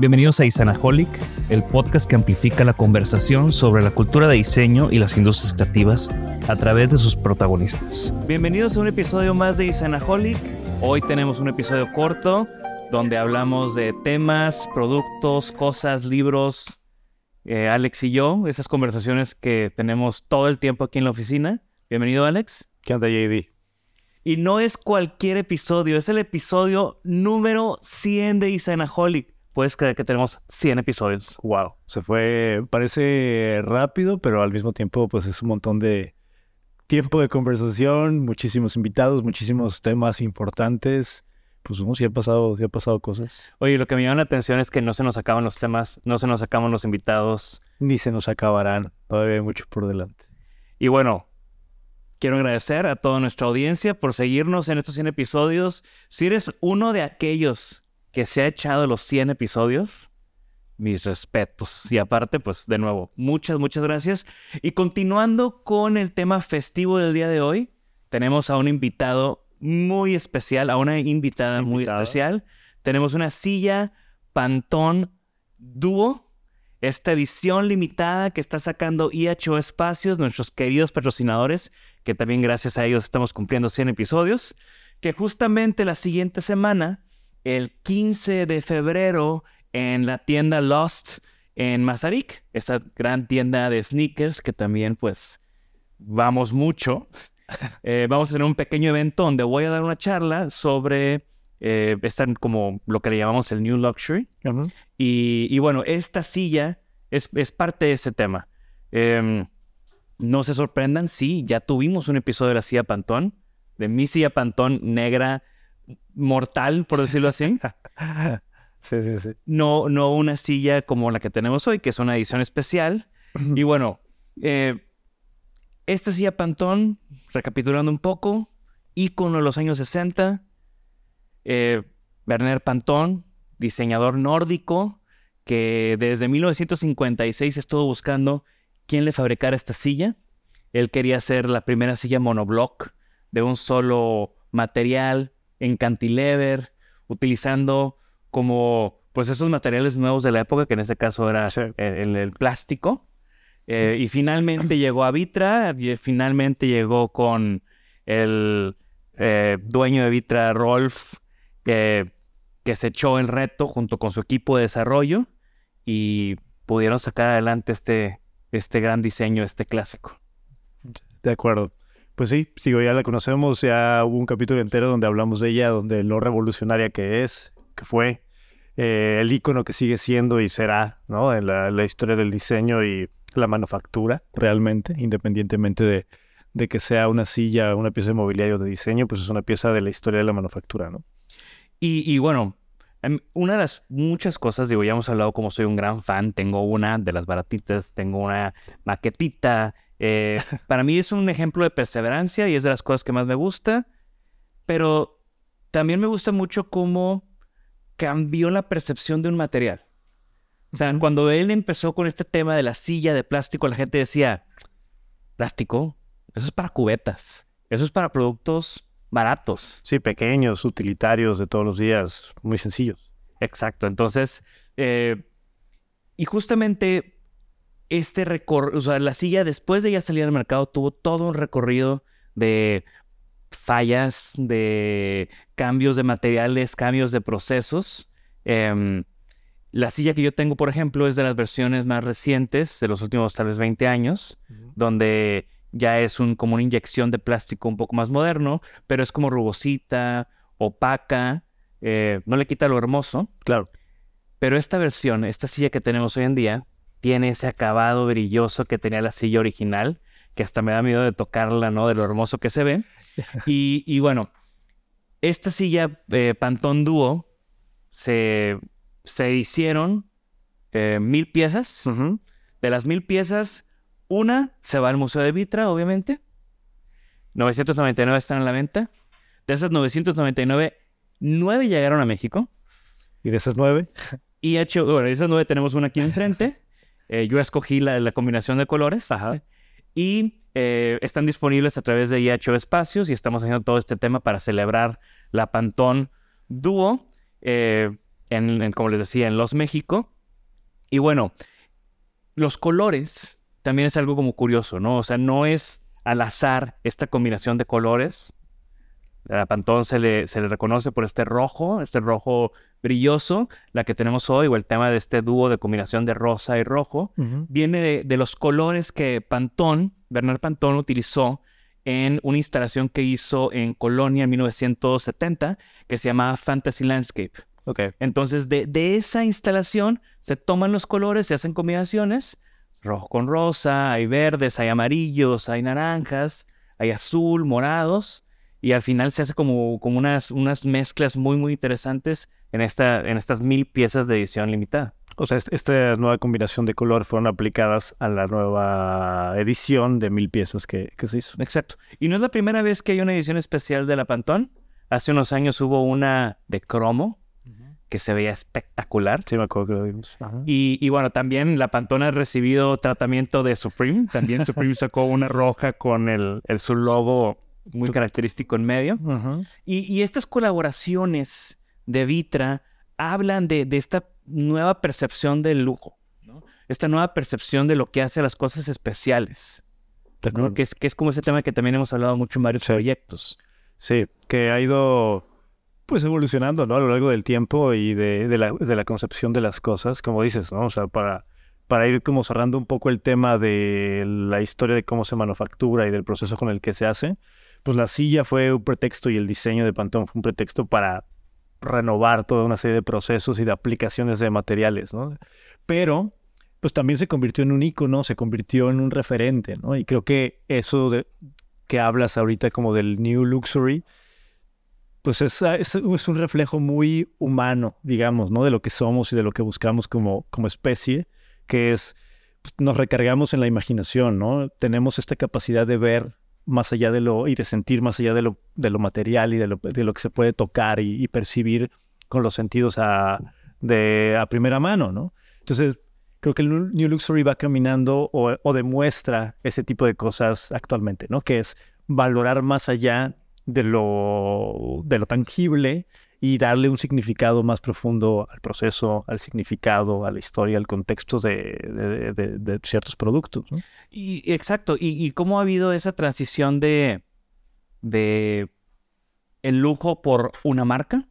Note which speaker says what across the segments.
Speaker 1: Bienvenidos a Isanaholic, el podcast que amplifica la conversación sobre la cultura de diseño y las industrias creativas a través de sus protagonistas. Bienvenidos a un episodio más de Isanaholic. Hoy tenemos un episodio corto donde hablamos de temas, productos, cosas, libros. Eh, Alex y yo, esas conversaciones que tenemos todo el tiempo aquí en la oficina. Bienvenido, Alex.
Speaker 2: ¿Qué onda, JD?
Speaker 1: Y no es cualquier episodio, es el episodio número 100 de Isanaholic puedes creer que tenemos 100 episodios.
Speaker 2: Wow, se fue, parece rápido, pero al mismo tiempo pues es un montón de tiempo de conversación, muchísimos invitados, muchísimos temas importantes. Pues sí ha pasado, sí ha pasado cosas.
Speaker 1: Oye, lo que me llama la atención es que no se nos acaban los temas, no se nos acaban los invitados.
Speaker 2: Ni se nos acabarán, todavía hay mucho por delante.
Speaker 1: Y bueno, Quiero agradecer a toda nuestra audiencia por seguirnos en estos 100 episodios. Si eres uno de aquellos que se ha echado los 100 episodios. Mis respetos. Y aparte, pues de nuevo, muchas, muchas gracias. Y continuando con el tema festivo del día de hoy, tenemos a un invitado muy especial, a una invitada muy especial. Tenemos una silla Pantón Dúo, esta edición limitada que está sacando IHO Espacios, nuestros queridos patrocinadores, que también gracias a ellos estamos cumpliendo 100 episodios, que justamente la siguiente semana el 15 de febrero en la tienda Lost en Mazarik, esa gran tienda de sneakers que también pues vamos mucho. Eh, vamos a tener un pequeño evento donde voy a dar una charla sobre eh, como lo que le llamamos el New Luxury. y, bueno, esta silla es, parte de ese tema. Em, no se sorprendan, sí, ya tuvimos un episodio de la silla Pantón, de mi silla Pantón negra mortal, por decirlo así.
Speaker 2: sí, sí, sí.
Speaker 1: No, no una silla como la que tenemos hoy, que es una edición especial. y bueno, eh, esta silla Pantón, recapitulando un poco, ícono de los años 60, eh, Werner Pantón, diseñador nórdico, que desde 1956 estuvo buscando quién le fabricara esta silla. Él quería hacer la primera silla monoblock de un solo material, en cantilever, utilizando como pues esos materiales nuevos de la época, que en este caso era el, plástico. Eh, y finalmente llegó a Vitra, y finalmente llegó con el eh, dueño de Vitra, Rolf, que, que se echó el reto junto con su equipo de desarrollo y pudieron sacar adelante este, este gran diseño, este clásico.
Speaker 2: De acuerdo. Pues sí, digo, ya la conocemos, ya hubo un capítulo entero donde hablamos de ella, donde lo revolucionaria que es, que fue, eh, el icono que sigue siendo y será, ¿no? En la, historia del diseño y la manufactura, realmente, independientemente de, de, que sea una silla, una pieza de mobiliario de diseño, pues es una pieza de la historia de la manufactura, ¿no?
Speaker 1: Y, y bueno, em, una de las muchas cosas, digo, ya hemos hablado como soy un gran fan, tengo una de las baratitas, tengo una maquetita, eh, para mí es un ejemplo de perseverancia y es de las cosas que más me gusta, pero también me gusta mucho cómo cambió la percepción de un material. O sea, cuando él empezó con este tema de la silla de plástico, la gente decía, plástico, eso es para cubetas, eso es para productos baratos.
Speaker 2: Sí, pequeños, utilitarios de todos los días, muy sencillos.
Speaker 1: Exacto, entonces, eh, y justamente este recorrido, o sea, la silla después de ya salir al mercado tuvo todo un recorrido de fallas, de cambios de materiales, cambios de procesos. Em, la silla que yo tengo, por ejemplo, es de las versiones más recientes, de los últimos tal vez 20 años, donde ya es un, como una inyección de plástico un poco más moderno, pero es como rugosita, opaca, eh, no le quita lo hermoso.
Speaker 2: Claro.
Speaker 1: Pero esta versión, esta silla que tenemos hoy en día, tiene ese acabado brilloso que tenía la silla original, que hasta me da miedo de tocarla, ¿no? De lo hermoso que se ve. Y, bueno, esta silla eh, Pantón Duo se, se hicieron eh, mil piezas. De las mil piezas, una se va al Museo de Vitra, obviamente. 999 están en la venta. De esas 999, nueve llegaron a México.
Speaker 2: ¿Y de esas nueve?
Speaker 1: Y hecho, bueno, de esas nueve tenemos una aquí enfrente. Eh, yo escogí la, combinación de colores. Y eh, están disponibles a través de IHO Espacios y estamos haciendo todo este tema para celebrar la Pantón Duo. Eh, en, como les decía, en Los México. Y bueno, los colores también es algo como curioso, ¿no? O sea, no es al azar esta combinación de colores. A Pantón se le, se le reconoce por este rojo, este rojo brilloso, la que tenemos hoy, o el tema de este dúo de combinación de rosa y rojo, viene de, de, los colores que Pantón, Bernard Pantón, utilizó en una instalación que hizo en Colonia en 1970 que se llamaba Fantasy Landscape.
Speaker 2: Okay.
Speaker 1: Entonces, de, de, esa instalación se toman los colores, se hacen combinaciones, rojo con rosa, hay verdes, hay amarillos, hay naranjas, hay azul, morados, y al final se hace como, como unas, unas mezclas muy, muy interesantes en, esta, en estas mil piezas de edición limitada.
Speaker 2: O sea, esta nueva combinación de color fueron aplicadas a la nueva edición de mil piezas que, que, se hizo.
Speaker 1: Exacto. Y no es la primera vez que hay una edición especial de la Pantón. Hace unos años hubo una de cromo que se veía espectacular.
Speaker 2: Sí, me acuerdo que lo vimos.
Speaker 1: Y, y, bueno, también la Pantone ha recibido tratamiento de Supreme. También Supreme sacó una roja con el, el su logo muy característico en medio. y, y, estas colaboraciones de Vitra hablan de, de esta nueva percepción del lujo, ¿no? Esta nueva percepción de lo que hace las cosas especiales. ¿no? Que, es, que es como ese tema que también hemos hablado mucho en varios proyectos.
Speaker 2: Sí, que ha ido pues evolucionando, ¿no? A lo largo del tiempo y de, de, la, de, la, concepción de las cosas, como dices, ¿no? O sea, para, para ir como cerrando un poco el tema de la historia de cómo se manufactura y del proceso con el que se hace, pues la silla fue un pretexto y el diseño de Pantón fue un pretexto para renovar toda una serie de procesos y de aplicaciones de materiales, ¿no? Pero, pues también se convirtió en un icono, se convirtió en un referente, ¿no? Y creo que eso de, que hablas ahorita como del New Luxury, pues es, es, un reflejo muy humano, digamos, ¿no? De lo que somos y de lo que buscamos como, como especie, que es, pues, nos recargamos en la imaginación, ¿no? Tenemos esta capacidad de ver más allá de lo, y de sentir más allá de lo, de lo material y de lo, de lo que se puede tocar y, percibir con los sentidos a, de, a primera mano, ¿no? Entonces, creo que el New Luxury va caminando o, o, demuestra ese tipo de cosas actualmente, ¿no? Que es valorar más allá de lo, de lo tangible y darle un significado más profundo al proceso, al significado, a la historia, al contexto de, de, de ciertos productos. ¿no?
Speaker 1: Y exacto, y, y, cómo ha habido esa transición de, de el lujo por una marca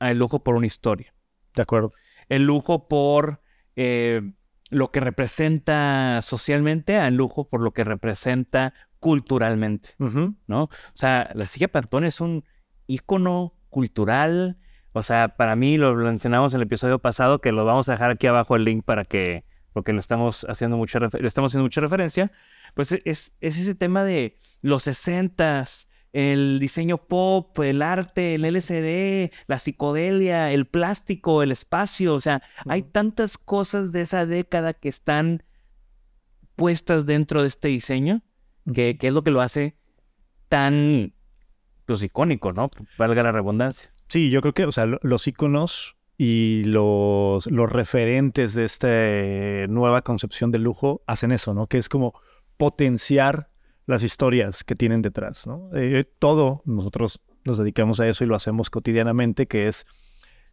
Speaker 1: a el lujo por una historia.
Speaker 2: De acuerdo.
Speaker 1: El lujo por eh, lo que representa socialmente, al lujo por lo que representa culturalmente, uh -huh. ¿no? O sea, la silla Pantón es un ícono cultural. O sea, para mí lo, mencionamos en el episodio pasado, que lo vamos a dejar aquí abajo el link para que, porque lo estamos haciendo mucha, le estamos haciendo mucha referencia, pues es, es ese tema de los sesentas, el diseño pop, el arte, el LCD, la psicodelia, el plástico, el espacio, o sea, hay tantas cosas de esa década que están puestas dentro de este diseño, que, que es lo que lo hace tan pues icónico, ¿no? Valga la redundancia.
Speaker 2: Sí, yo creo que, o sea, los iconos y los, los referentes de esta nueva concepción de lujo hacen eso, ¿no? Que es como potenciar las historias que tienen detrás, ¿no? Eh, todo, nosotros nos dedicamos a eso y lo hacemos cotidianamente, que es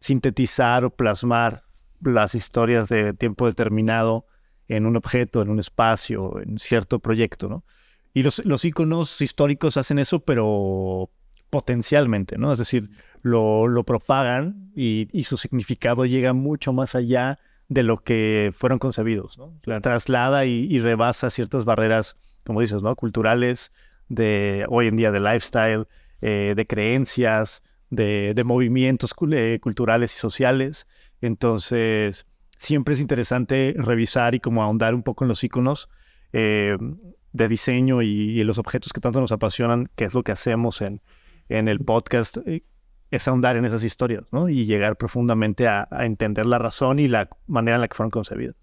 Speaker 2: sintetizar o plasmar las historias de tiempo determinado en un objeto, en un espacio, en cierto proyecto, ¿no? Y los, los iconos históricos hacen eso, pero potencialmente, ¿no? Es decir, lo, lo propagan y, y, su significado llega mucho más allá de lo que fueron concebidos, ¿no?
Speaker 1: Claro.
Speaker 2: Traslada y, y, rebasa ciertas barreras, como dices, ¿no? Culturales, de hoy en día de lifestyle, eh, de creencias, de, de movimientos eh, culturales y sociales. Entonces, siempre es interesante revisar y como ahondar un poco en los iconos eh, de diseño y, y los objetos que tanto nos apasionan, que es lo que hacemos en, en el podcast eh, es ahondar en esas historias, ¿no? Y llegar profundamente a, a, entender la razón y la manera en la que fueron concebidas.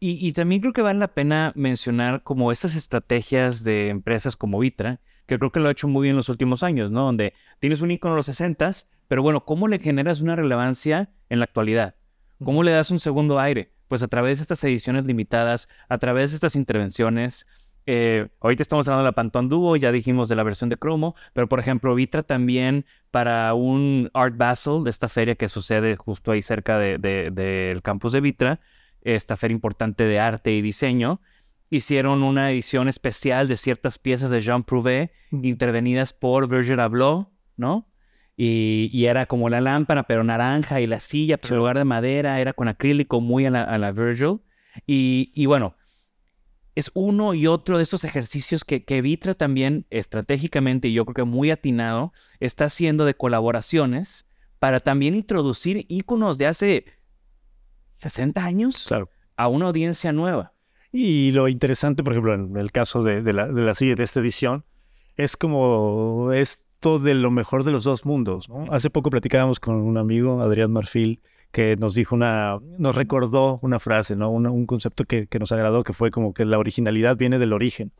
Speaker 1: Y, y, también creo que vale la pena mencionar como estas estrategias de empresas como Vitra, que creo que lo ha hecho muy bien en los últimos años, ¿no? Donde tienes un icono de los 60 pero bueno, ¿cómo le generas una relevancia en la actualidad? ¿Cómo le das un segundo aire? Pues a través de estas ediciones limitadas, a través de estas intervenciones, eh, ahorita estamos hablando de la Pantone Duo, ya dijimos de la versión de cromo, pero por ejemplo, Vitra también para un Art Basel, de esta feria que sucede justo ahí cerca del campus de Vitra, esta feria importante de arte y diseño, hicieron una edición especial de ciertas piezas de Jean Prouvé intervenidas por Virgil Abloh, ¿no? Y, era como la lámpara, pero naranja, y la silla, pero en lugar de madera, era con acrílico muy a la, Virgil. y bueno, es uno y otro de estos ejercicios que, que Vitra también estratégicamente, y yo creo que muy atinado, está haciendo de colaboraciones para también introducir íconos de hace 60 años a una audiencia nueva.
Speaker 2: Y lo interesante, por ejemplo, en el caso de, la, de la silla de esta edición, es como esto de lo mejor de los dos mundos. Hace poco platicábamos con un amigo, Adrián Marfil, que nos dijo una, nos recordó una frase, ¿no? un concepto que, que, nos agradó, que fue como que la originalidad viene del origen.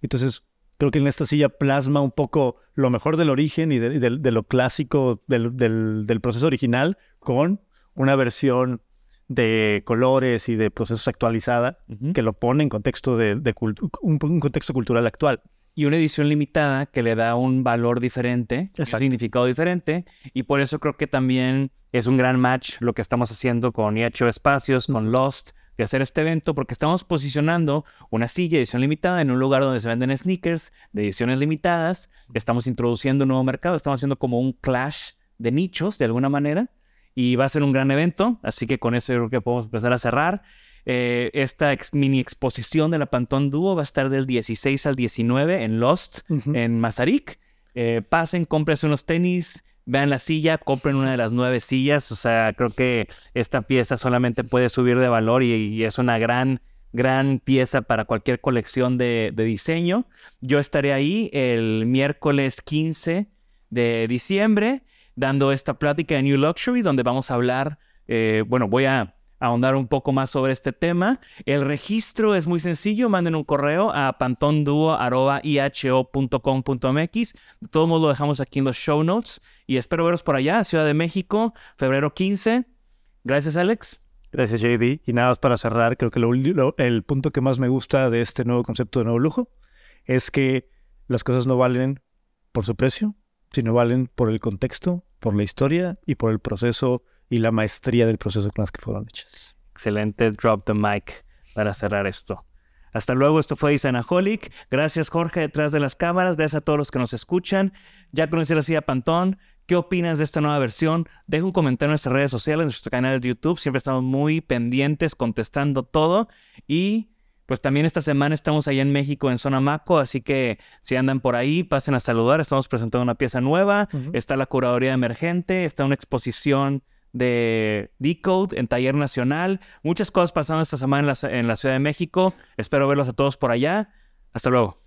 Speaker 2: Entonces, creo que en esta silla plasma un poco lo mejor del origen y de, lo clásico del, del, proceso original con una versión de colores y de procesos actualizada que lo pone en contexto de, un, un contexto cultural actual
Speaker 1: y una edición limitada que le da un valor diferente, un significado diferente, y por eso creo que también es un gran match lo que estamos haciendo con IHO Espacios, con Lost, de hacer este evento, porque estamos posicionando una silla edición limitada en un lugar donde se venden sneakers de ediciones limitadas, estamos introduciendo un nuevo mercado, estamos haciendo como un clash de nichos de alguna manera, y va a ser un gran evento, así que con eso yo creo que podemos empezar a cerrar. Eh, esta mini exposición de la Pantón Duo va a estar del 16 al 19 en Lost, en Mazarik. Eh, pasen, cómprense unos tenis, vean la silla, compren una de las nueve sillas. O sea, creo que esta pieza solamente puede subir de valor y, es una gran, gran pieza para cualquier colección de, diseño. Yo estaré ahí el miércoles 15 de diciembre dando esta plática de New Luxury donde vamos a hablar, eh, bueno, voy a ahondar un poco más sobre este tema. El registro es muy sencillo, manden un correo a pantonduo.iho.com.mx. De todos modos lo dejamos aquí en los show notes y espero veros por allá, Ciudad de México, febrero 15. Gracias, Alex.
Speaker 2: Gracias, JD. Y nada más para cerrar, creo que el punto que más me gusta de este nuevo concepto de nuevo lujo es que las cosas no valen por su precio, sino valen por el contexto, por la historia y por el proceso y la maestría del proceso con las que fueron hechas.
Speaker 1: Excelente drop the mic para cerrar esto. Hasta luego, esto fue Isanaholic. Gracias Jorge detrás de las cámaras, gracias a todos los que nos escuchan. Ya conocí la silla Pantón. ¿Qué opinas de esta nueva versión? Deja un comentario en nuestras redes sociales, en nuestro canal de YouTube. Siempre estamos muy pendientes, contestando todo. Y pues también esta semana estamos allá en México en Zona Maco, así que si andan por ahí, pasen a saludar. Estamos presentando una pieza nueva. Está la curaduría emergente, está una exposición de Decode en Taller Nacional. Muchas cosas pasando esta semana en la, en la Ciudad de México. Espero verlos a todos por allá. Hasta luego.